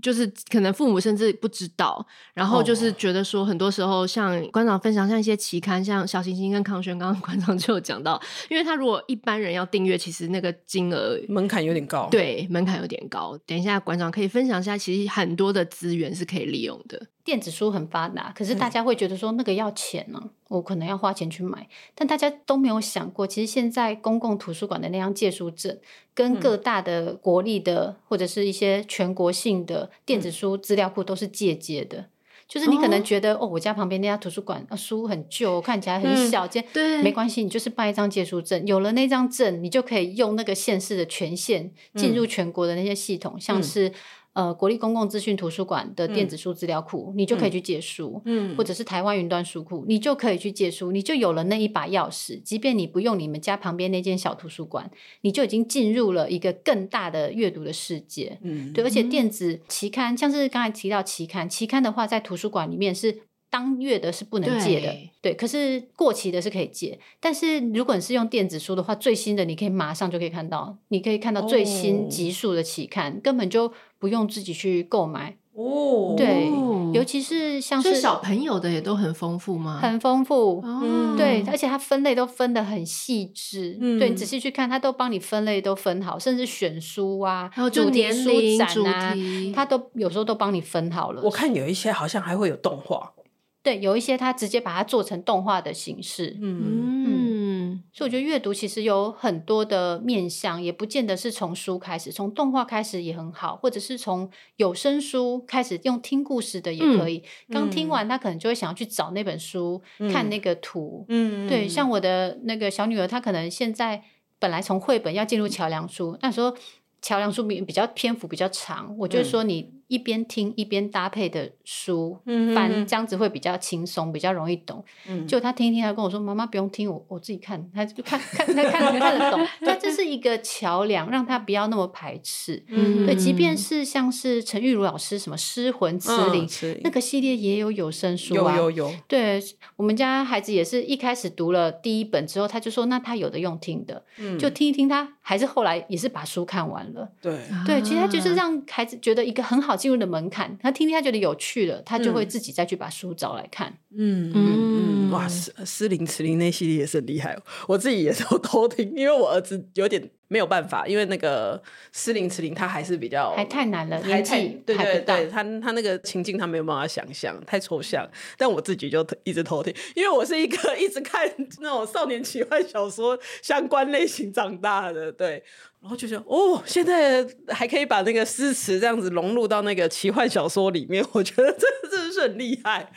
就是可能父母甚至不知道，然后就是觉得说，很多时候像馆长分享，像一些期刊，像小行星跟康轩，刚刚馆长就有讲到，因为他如果一般人要订阅，其实那个金额门槛有点高，对，门槛有点高。等一下馆长可以分享一下，其实很多的资源是可以利用的。电子书很发达，可是大家会觉得说那个要钱呢、我可能要花钱去买。但大家都没有想过，其实现在公共图书馆的那张借书证，跟各大的国立的、嗯、或者是一些全国性的电子书资料库都是借接的。嗯、就是你可能觉得哦，哦，我家旁边那家图书馆书很旧，看起来很小间，嗯、对，没关系，你就是办一张借书证，有了那张证，你就可以用那个县市的权限进入全国的那些系统，嗯、像是。呃，国立公共资讯图书馆的电子书资料库，嗯、你就可以去借书，嗯，或者是台湾云端书库，你就可以去借书，你就有了那一把钥匙。即便你不用你们家旁边那间小图书馆，你就已经进入了一个更大的阅读的世界，嗯，对。而且电子期刊，像是刚才提到期刊，期刊的话，在图书馆里面是当月的是不能借的，对，对。可是过期的是可以借，但是如果你是用电子书的话，最新的你可以马上就可以看到，你可以看到最新集数的期刊，哦、根本就。不用自己去购买哦，对，尤其是像是小朋友的也都很丰富吗？很丰富，嗯，对，而且它分类都分得很细致，嗯，对，你仔细去看，它都帮你分类都分好，甚至选书啊，还有主题书展啊，它都有时候都帮你分好了。我看有一些好像还会有动画，对，有一些它直接把它做成动画的形式，嗯。所以我觉得阅读其实有很多的面向，也不见得是从书开始，从动画开始也很好，或者是从有声书开始用听故事的也可以。嗯、刚听完，他可能就会想要去找那本书，嗯、看那个图。嗯，对，像我的那个小女儿，她可能现在本来从绘本要进入桥梁书，那时候桥梁书比比较篇幅比较长，我就说你一边听一边搭配的书，嗯，翻这样子会比较轻松，比较容易懂。嗯，就他听一听，他跟我说：“妈妈不用听，我我自己看。”他就看看他看看看得懂。那，这是一个桥梁，让他不要那么排斥。嗯，对，即便是像是陈玉如老师什么《失魂词灵》那个系列也有有声书啊，有有有。对，我们家孩子也是一开始读了第一本之后，他就说：“那他有的用听的，嗯，就听一听。”他还是后来也是把书看完了。对对，其实他就是让孩子觉得一个很好进入的门槛，他听听他觉得有趣了，他就会自己再去把书找来看。嗯嗯。嗯，哇，失失灵词灵那系列也是很厉害，我自己也都 偷听，因为我儿子有点没有办法，因为那个失灵词灵他还是比较还太难了，还太对对对，他他那个情境他没有办法想象，太抽象。但我自己就一直偷听，因为我是一个 一直看那种少年奇幻小说相关类型长大的，对。然后就觉得哦，现在还可以把那个诗词这样子融入到那个奇幻小说里面，我觉得这真的是很厉害。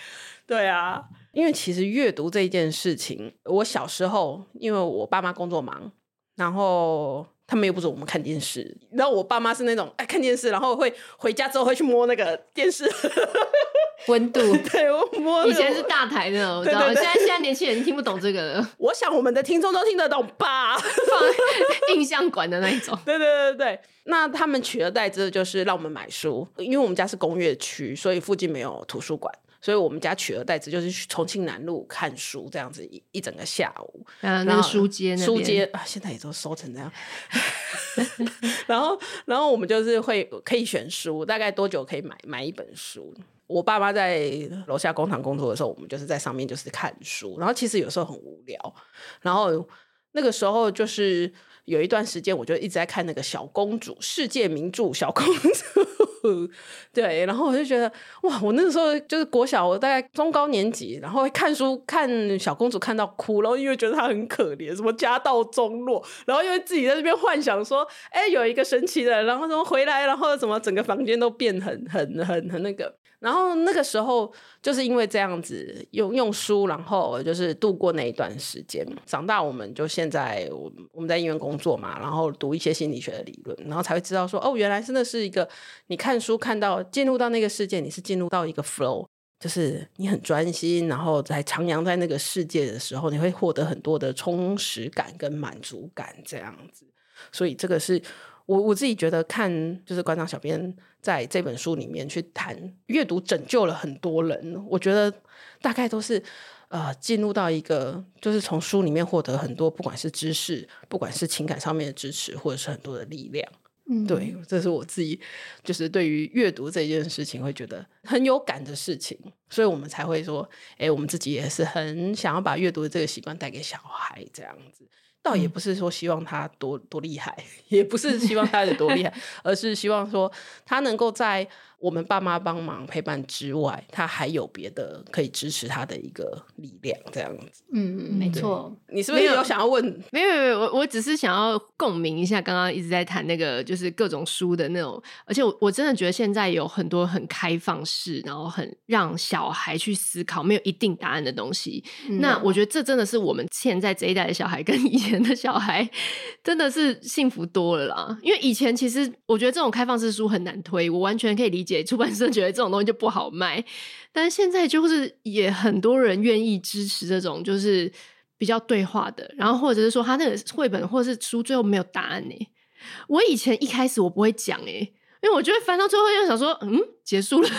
对啊，因为其实阅读这一件事情，我小时候因为我爸妈工作忙，然后他们又不准我们看电视，然后我爸妈是那种爱看电视，然后会回家之后会去摸那个电视。温度，对，我摸以前是大台的，我知道。现在现在年轻人听不懂这个了。我想我们的听众都听得懂吧？放印象馆的那一种。对对对对，那他们取而代之的就是让我们买书，因为我们家是工业区，所以附近没有图书馆，所以我们家取而代之就是去重庆南路看书，这样子一一整个下午。啊，那个书街，书街啊，现在也都收成这样。然后，然后我们就是会可以选书，大概多久可以买买一本书？我爸妈在楼下工厂工作的时候，我们就是在上面就是看书，然后其实有时候很无聊，然后那个时候就是有一段时间，我就一直在看那个小公主世界名著小公主，对，然后我就觉得哇，我那个时候就是国小，我大概中高年级，然后看书看小公主看到哭，然后因为觉得她很可怜，什么家道中落，然后因为自己在这边幻想说，哎，有一个神奇的，然后怎么回来，然后怎么整个房间都变很很很很那个。然后那个时候就是因为这样子用用书，然后就是度过那一段时间。长大我们就现在我我们在医院工作嘛，然后读一些心理学的理论，然后才会知道说哦，原来真的是一个你看书看到进入到那个世界，你是进入到一个 flow，就是你很专心，然后在徜徉在那个世界的时候，你会获得很多的充实感跟满足感这样子。所以这个是。我我自己觉得看就是馆长小编在这本书里面去谈阅读拯救了很多人，我觉得大概都是呃进入到一个就是从书里面获得很多不管是知识，不管是情感上面的支持，或者是很多的力量。嗯，对，这是我自己就是对于阅读这件事情会觉得很有感的事情，所以我们才会说，哎，我们自己也是很想要把阅读的这个习惯带给小孩这样子。倒也不是说希望他多多厉害，也不是希望他有多厉害，而是希望说他能够在。我们爸妈帮忙陪伴之外，他还有别的可以支持他的一个力量，这样子。嗯，没错。你是不是有想要问？没有，没有，我我只是想要共鸣一下，刚刚一直在谈那个，就是各种书的那种。而且我我真的觉得现在有很多很开放式，然后很让小孩去思考，没有一定答案的东西。嗯、那我觉得这真的是我们现在这一代的小孩跟以前的小孩真的是幸福多了啦。因为以前其实我觉得这种开放式书很难推，我完全可以理解。出版社觉得这种东西就不好卖，但是现在就是也很多人愿意支持这种就是比较对话的，然后或者是说他那个绘本或者是书最后没有答案呢。我以前一开始我不会讲诶，因为我就会翻到最后又想说嗯，结束了，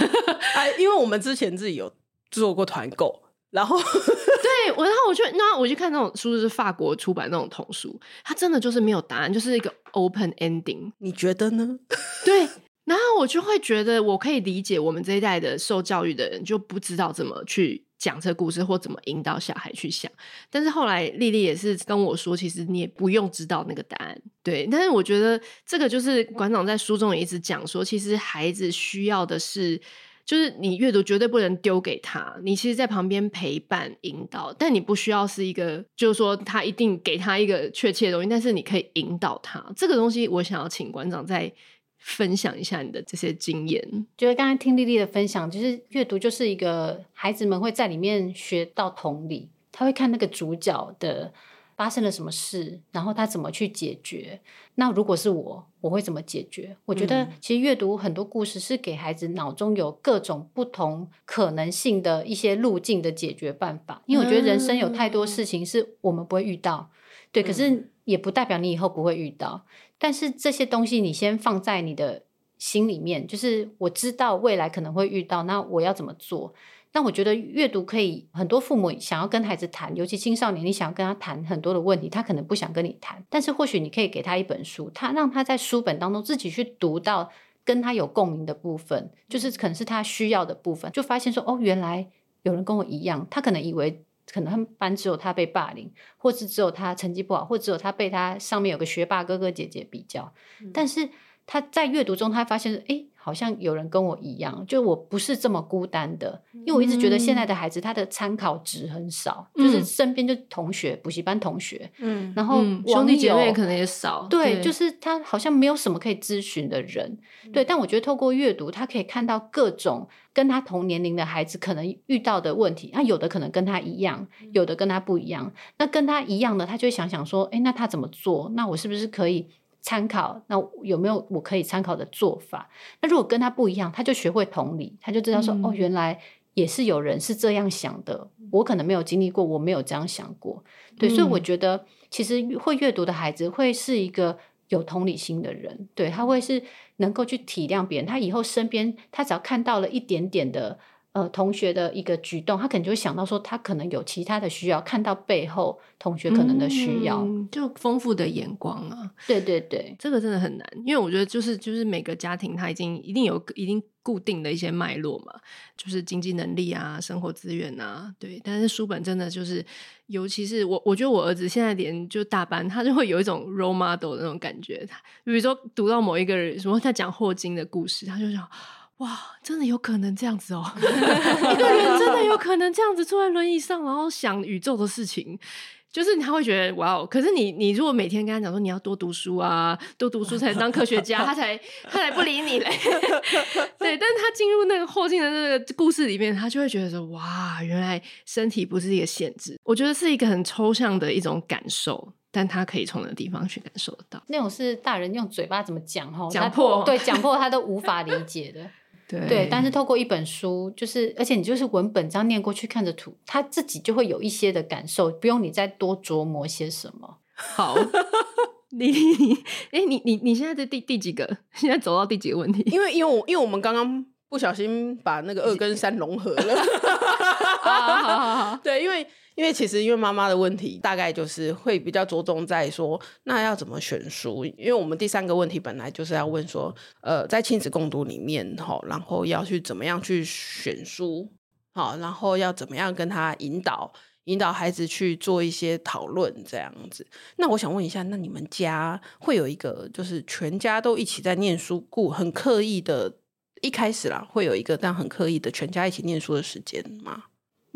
哎，因为我们之前自己有做过团购，然后 对我，然后我就那我去看那种书，就是法国出版那种童书，它真的就是没有答案，就是一个 open ending。你觉得呢？对。然后我就会觉得，我可以理解我们这一代的受教育的人就不知道怎么去讲这个故事，或怎么引导小孩去想。但是后来丽丽也是跟我说，其实你也不用知道那个答案，对。但是我觉得这个就是馆长在书中也一直讲说，其实孩子需要的是，就是你阅读绝对不能丢给他，你其实在旁边陪伴引导，但你不需要是一个，就是说他一定给他一个确切的东西，但是你可以引导他。这个东西我想要请馆长在。分享一下你的这些经验。觉得刚才听丽丽的分享，就是阅读就是一个孩子们会在里面学到同理，他会看那个主角的发生了什么事，然后他怎么去解决。那如果是我，我会怎么解决？我觉得其实阅读很多故事是给孩子脑中有各种不同可能性的一些路径的解决办法。因为我觉得人生有太多事情是我们不会遇到，对，可是也不代表你以后不会遇到。但是这些东西你先放在你的心里面，就是我知道未来可能会遇到，那我要怎么做？但我觉得阅读可以，很多父母想要跟孩子谈，尤其青少年，你想要跟他谈很多的问题，他可能不想跟你谈。但是或许你可以给他一本书，他让他在书本当中自己去读到跟他有共鸣的部分，就是可能是他需要的部分，就发现说哦，原来有人跟我一样。他可能以为可能他们班只有他被霸凌，或是只有他成绩不好，或只有他被他上面有个学霸哥哥姐姐比较。嗯、但是他在阅读中，他发现诶。欸好像有人跟我一样，就我不是这么孤单的，因为我一直觉得现在的孩子他的参考值很少，嗯、就是身边就同学、补习班同学，嗯，然后兄弟姐妹可能也少，对，对就是他好像没有什么可以咨询的人，嗯、对。但我觉得透过阅读，他可以看到各种跟他同年龄的孩子可能遇到的问题，他有的可能跟他一样，有的跟他不一样。那跟他一样的，他就会想想说，哎，那他怎么做？那我是不是可以？参考，那有没有我可以参考的做法？那如果跟他不一样，他就学会同理，他就知道说，嗯、哦，原来也是有人是这样想的，我可能没有经历过，我没有这样想过。对，嗯、所以我觉得，其实会阅读的孩子会是一个有同理心的人，对，他会是能够去体谅别人，他以后身边他只要看到了一点点的。呃，同学的一个举动，他可能就会想到说，他可能有其他的需要，看到背后同学可能的需要，嗯、就丰富的眼光啊。对对对，这个真的很难，因为我觉得就是就是每个家庭他已经一定有一定固定的一些脉络嘛，就是经济能力啊、生活资源啊，对。但是书本真的就是，尤其是我，我觉得我儿子现在连就大班，他就会有一种 role model 的那种感觉。他比如说读到某一个人什么他讲霍金的故事，他就想。哇，真的有可能这样子哦！一个人真的有可能这样子坐在轮椅上，然后想宇宙的事情，就是他会觉得哇哦。可是你，你如果每天跟他讲说你要多读书啊，多读书才能当科学家，他才他才不理你嘞。对，但是他进入那个霍金的那个故事里面，他就会觉得说哇，原来身体不是一个限制。我觉得是一个很抽象的一种感受，但他可以从那个地方去感受得到。那种是大人用嘴巴怎么讲哈，讲破对，讲破他都无法理解的。对，对，但是透过一本书，就是而且你就是文本这样念过去，看着图，他自己就会有一些的感受，不用你再多琢磨些什么。好，你你哎，你你你现在在第第几个？现在走到第几个问题？因为因为我因为我们刚刚不小心把那个二跟三融合了。好 好好，对，因为。因为其实，因为妈妈的问题，大概就是会比较着重在说，那要怎么选书？因为我们第三个问题本来就是要问说，呃，在亲子共读里面，哈，然后要去怎么样去选书，好，然后要怎么样跟他引导，引导孩子去做一些讨论，这样子。那我想问一下，那你们家会有一个就是全家都一起在念书，故很刻意的，一开始啦，会有一个这样很刻意的全家一起念书的时间吗？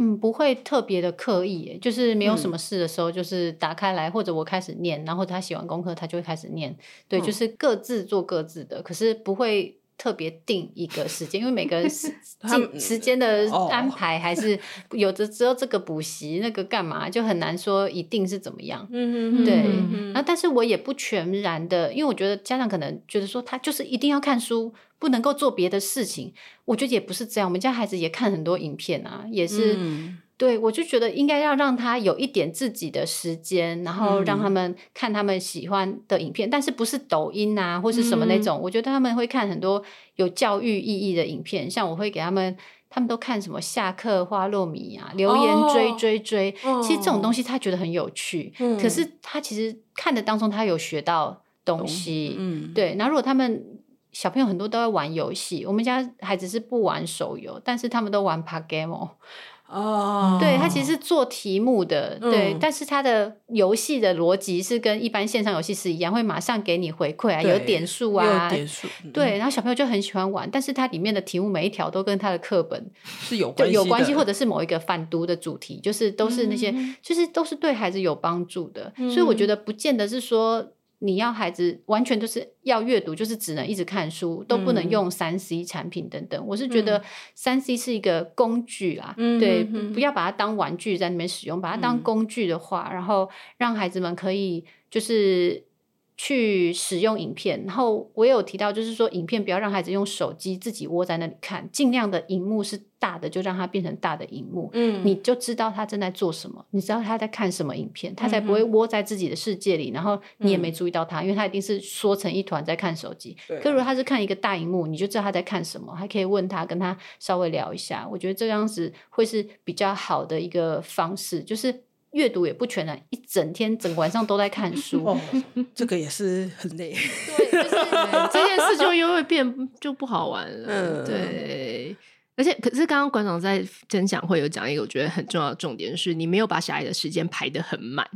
嗯，不会特别的刻意，就是没有什么事的时候，就是打开来，嗯、或者我开始念，然后他写完功课，他就会开始念。对，嗯、就是各自做各自的，可是不会特别定一个时间，因为每个人时 时间的安排还是有的，只有这个补习那个干嘛，就很难说一定是怎么样。嗯嗯对。然后，但是我也不全然的，因为我觉得家长可能觉得说他就是一定要看书。不能够做别的事情，我觉得也不是这样。我们家孩子也看很多影片啊，也是、嗯、对，我就觉得应该要让他有一点自己的时间，然后让他们看他们喜欢的影片，嗯、但是不是抖音啊或是什么那种。嗯、我觉得他们会看很多有教育意义的影片，像我会给他们，他们都看什么下课花落米啊，留言追追追。哦、其实这种东西他觉得很有趣，嗯、可是他其实看的当中他有学到东西，嗯，对。然后如果他们。小朋友很多都在玩游戏，我们家孩子是不玩手游，但是他们都玩 Pagamo。哦，对，他其实是做题目的，嗯、对，但是他的游戏的逻辑是跟一般线上游戏是一样，会马上给你回馈啊，有点数啊，有点数，嗯、对，然后小朋友就很喜欢玩，但是它里面的题目每一条都跟他的课本是有关系，有关系，或者是某一个反读的主题，就是都是那些，嗯、就是都是对孩子有帮助的，嗯、所以我觉得不见得是说。你要孩子完全就是要阅读，就是只能一直看书，都不能用三 C 产品等等。嗯、我是觉得三 C 是一个工具啊，嗯、对，不要把它当玩具在那边使用，把它当工具的话，嗯、然后让孩子们可以就是。去使用影片，然后我也有提到，就是说影片不要让孩子用手机自己窝在那里看，尽量的荧幕是大的，就让它变成大的荧幕，嗯，你就知道他正在做什么，你知道他在看什么影片，他才不会窝在自己的世界里，然后你也没注意到他，嗯、因为他一定是缩成一团在看手机。对可如果他是看一个大荧幕，你就知道他在看什么，还可以问他，跟他稍微聊一下。我觉得这样子会是比较好的一个方式，就是。阅读也不全然，一整天整晚上都在看书，哦、这个也是很累。对，就是这件事就又会变就不好玩了。嗯，对。而且，可是刚刚馆长在分享会有讲一个我觉得很重要的重点，是你没有把小孩的时间排得很满。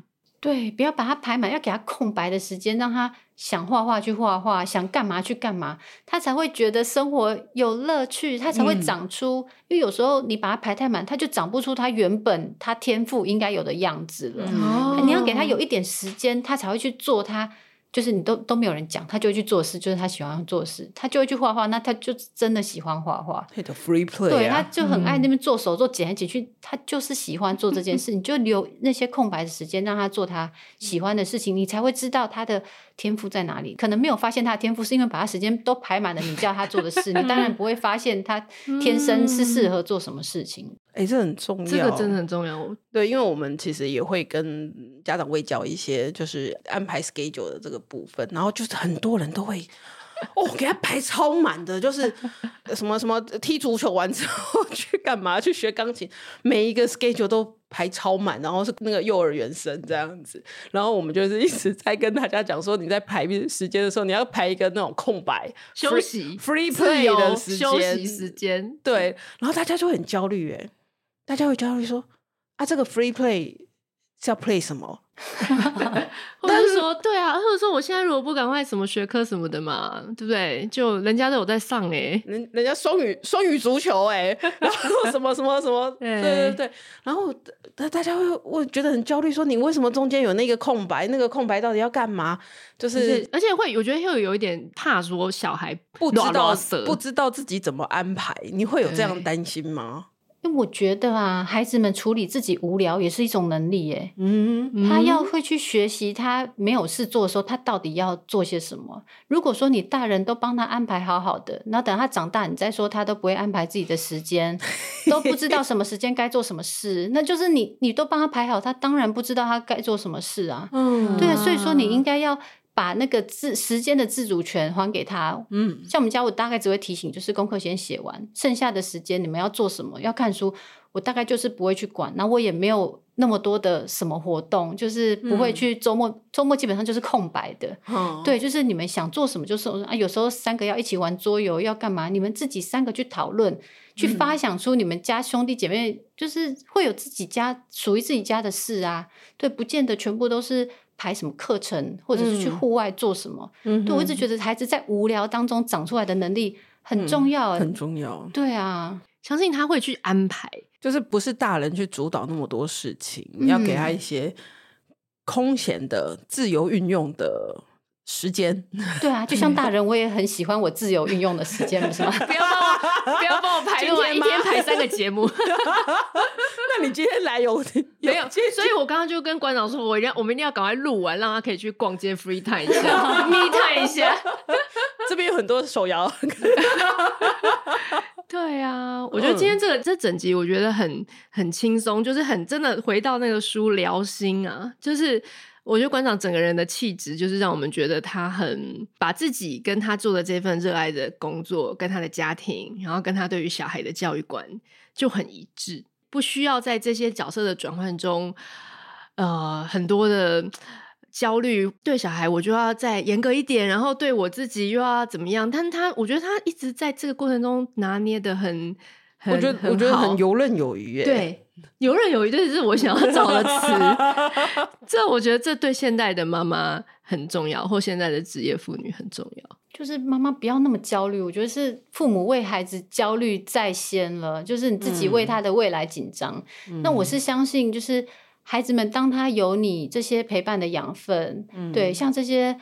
对，不要把它排满，要给他空白的时间，让他想画画去画画，想干嘛去干嘛，他才会觉得生活有乐趣，他才会长出。嗯、因为有时候你把它排太满，他就长不出他原本他天赋应该有的样子了。嗯、你要给他有一点时间，他才会去做他。就是你都都没有人讲，他就会去做事，就是他喜欢做事，他就会去画画，那他就真的喜欢画画。free play，对，他就很爱那边做手作，剪来剪去，他就是喜欢做这件事。你就留那些空白的时间，让他做他喜欢的事情，你才会知道他的天赋在哪里。可能没有发现他的天赋，是因为把他时间都排满了，你叫他做的事，你当然不会发现他 天生是适合做什么事情。哎、欸，这很重要，这个真的很重要。对，因为我们其实也会跟家长会教一些，就是安排 schedule 的这个部分，然后就是很多人都会哦，给他排超满的，就是什么什么踢足球完之后 去干嘛，去学钢琴，每一个 schedule 都排超满，然后是那个幼儿园生这样子，然后我们就是一直在跟大家讲说，你在排时间的时候，你要排一个那种空白休息 free, free play 的时间，休息时间，对，然后大家就很焦虑哎。大家会焦虑说：“啊，这个 free play 是要 play 什么？” 或者是说：“对啊，或者说我现在如果不赶快什么学科什么的嘛，对不对？就人家都有在上哎，人人家双语双语足球哎，然后什么什么什么，对对对，然后大大家会会觉得很焦虑，说你为什么中间有那个空白？那个空白到底要干嘛？就是而且会，我觉得会有一点怕说小孩不知道不知道自己怎么安排，你会有这样担心吗？”因为我觉得啊，孩子们处理自己无聊也是一种能力耶。嗯，他要会去学习，他没有事做的时候，他到底要做些什么？如果说你大人都帮他安排好好的，那等他长大，你再说他都不会安排自己的时间，都不知道什么时间该做什么事，那就是你你都帮他排好，他当然不知道他该做什么事啊。嗯，对啊，所以说你应该要。把那个自时间的自主权还给他。嗯，像我们家，我大概只会提醒，就是功课先写完，剩下的时间你们要做什么？要看书，我大概就是不会去管。那我也没有那么多的什么活动，就是不会去周末，周末基本上就是空白的。嗯，对，就是你们想做什么就是啊。有时候三个要一起玩桌游，要干嘛？你们自己三个去讨论，去发想出你们家兄弟姐妹就是会有自己家属于自己家的事啊。对，不见得全部都是。排什么课程，或者是去户外做什么？嗯，对，我一直觉得孩子在无聊当中长出来的能力很重要，很重要。对啊，相信他会去安排，就是不是大人去主导那么多事情，你要给他一些空闲的、自由运用的时间。对啊，就像大 人，我也很喜欢我自由运用的时间，是吗？不要帮我，不要帮我排录完一天排三个节目。那你今天来有 没有？所以我刚刚就跟馆长说，我一定要，我们一定要赶快录完，让他可以去逛街 free time 一下，me time 一下。这边有很多手摇。对啊，我觉得今天这个、嗯、这整集我觉得很很轻松，就是很真的回到那个书聊心啊，就是。我觉得馆长整个人的气质，就是让我们觉得他很把自己跟他做的这份热爱的工作，跟他的家庭，然后跟他对于小孩的教育观就很一致，不需要在这些角色的转换中，呃，很多的焦虑。对小孩，我就要再严格一点，然后对我自己又要怎么样？但他，我觉得他一直在这个过程中拿捏的很。我觉得我觉得很游刃有余耶，对，游刃有余，这是我想要找的词。这我觉得这对现代的妈妈很重要，或现在的职业妇女很重要。就是妈妈不要那么焦虑，我觉得是父母为孩子焦虑在先了，就是你自己为他的未来紧张。嗯、那我是相信，就是孩子们当他有你这些陪伴的养分，嗯、对，像这些。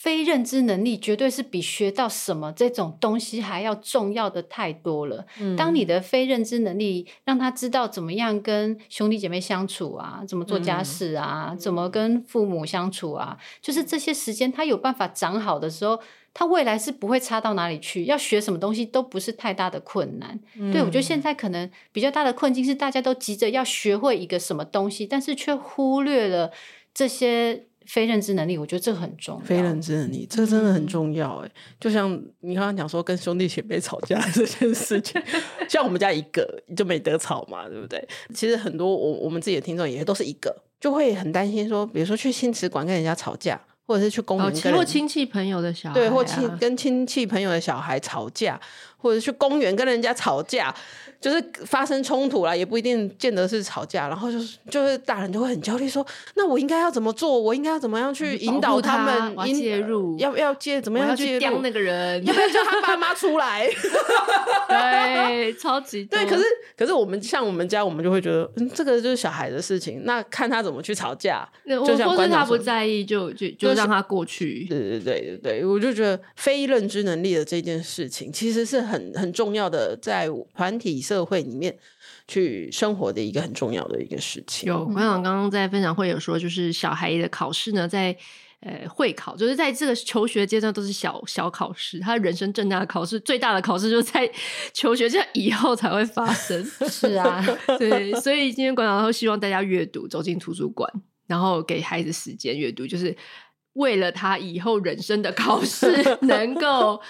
非认知能力绝对是比学到什么这种东西还要重要的太多了。嗯，当你的非认知能力让他知道怎么样跟兄弟姐妹相处啊，怎么做家事啊，嗯，怎么跟父母相处啊，就是这些时间他有办法长好的时候，他未来是不会差到哪里去。要学什么东西都不是太大的困难。嗯，对，我觉得现在可能比较大的困境是大家都急着要学会一个什么东西，但是却忽略了这些。非认知能力，我觉得这很重要。非认知能力，这真的很重要哎、嗯。就像你刚刚讲说跟兄弟姐妹吵架这件事情，像我们家一个就没得吵嘛，对不对？其实很多我我们自己的听众也都是一个，就会很担心说，比如说去亲子馆跟人家吵架，或者是去公园跟或亲戚朋友的小孩、啊，对，或亲跟亲戚朋友的小孩吵架，或者去公园跟人家吵架。就是发生冲突了，也不一定见得是吵架，然后就是就是大人就会很焦虑，说那我应该要怎么做？我应该要怎么样去引导他们他介入？要不要介？怎么样介入？那个人？要不要叫他爸妈出来？对，超级对。可是可是我们像我们家，我们就会觉得，嗯，这个就是小孩的事情，那看他怎么去吵架。就像或是他不在意，就就就让他过去。对对对对对，我就觉得非认知能力的这件事情，其实是很很重要的，在团体。社会里面去生活的一个很重要的一个事情。有馆长刚刚在分享会有说，就是小孩的考试呢，在呃会考，就是在这个求学阶段都是小小考试，他人生正大的考试，最大的考试就在求学这以后才会发生。是啊，对，所以今天馆长都希望大家阅读，走进图书馆，然后给孩子时间阅读，就是为了他以后人生的考试 能够。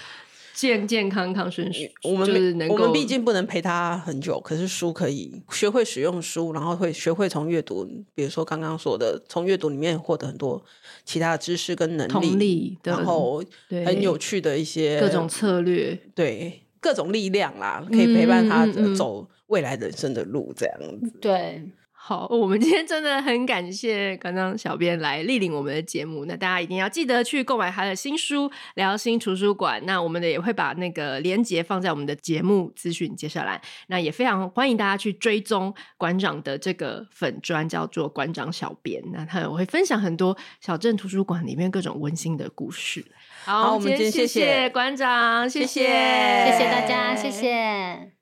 健健康康顺顺，我们就是能够，我们毕竟不能陪他很久，可是书可以学会使用书，然后会学会从阅读，比如说刚刚说的，从阅读里面获得很多其他的知识跟能力，然后很有趣的一些各种策略，对，各种力量啦，可以陪伴他走未来人生的路，这样子，对。好，我们今天真的很感谢刚刚小编来莅临我们的节目。那大家一定要记得去购买他的新书《聊心图书馆》。那我们的也会把那个连接放在我们的节目资讯介绍栏。那也非常欢迎大家去追踪馆长的这个粉专，叫做馆长小编。那他也会分享很多小镇图书馆里面各种温馨的故事。好，好，我们今天谢谢馆长，谢谢，谢谢大家，谢谢。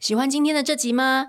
喜欢今天的这集吗？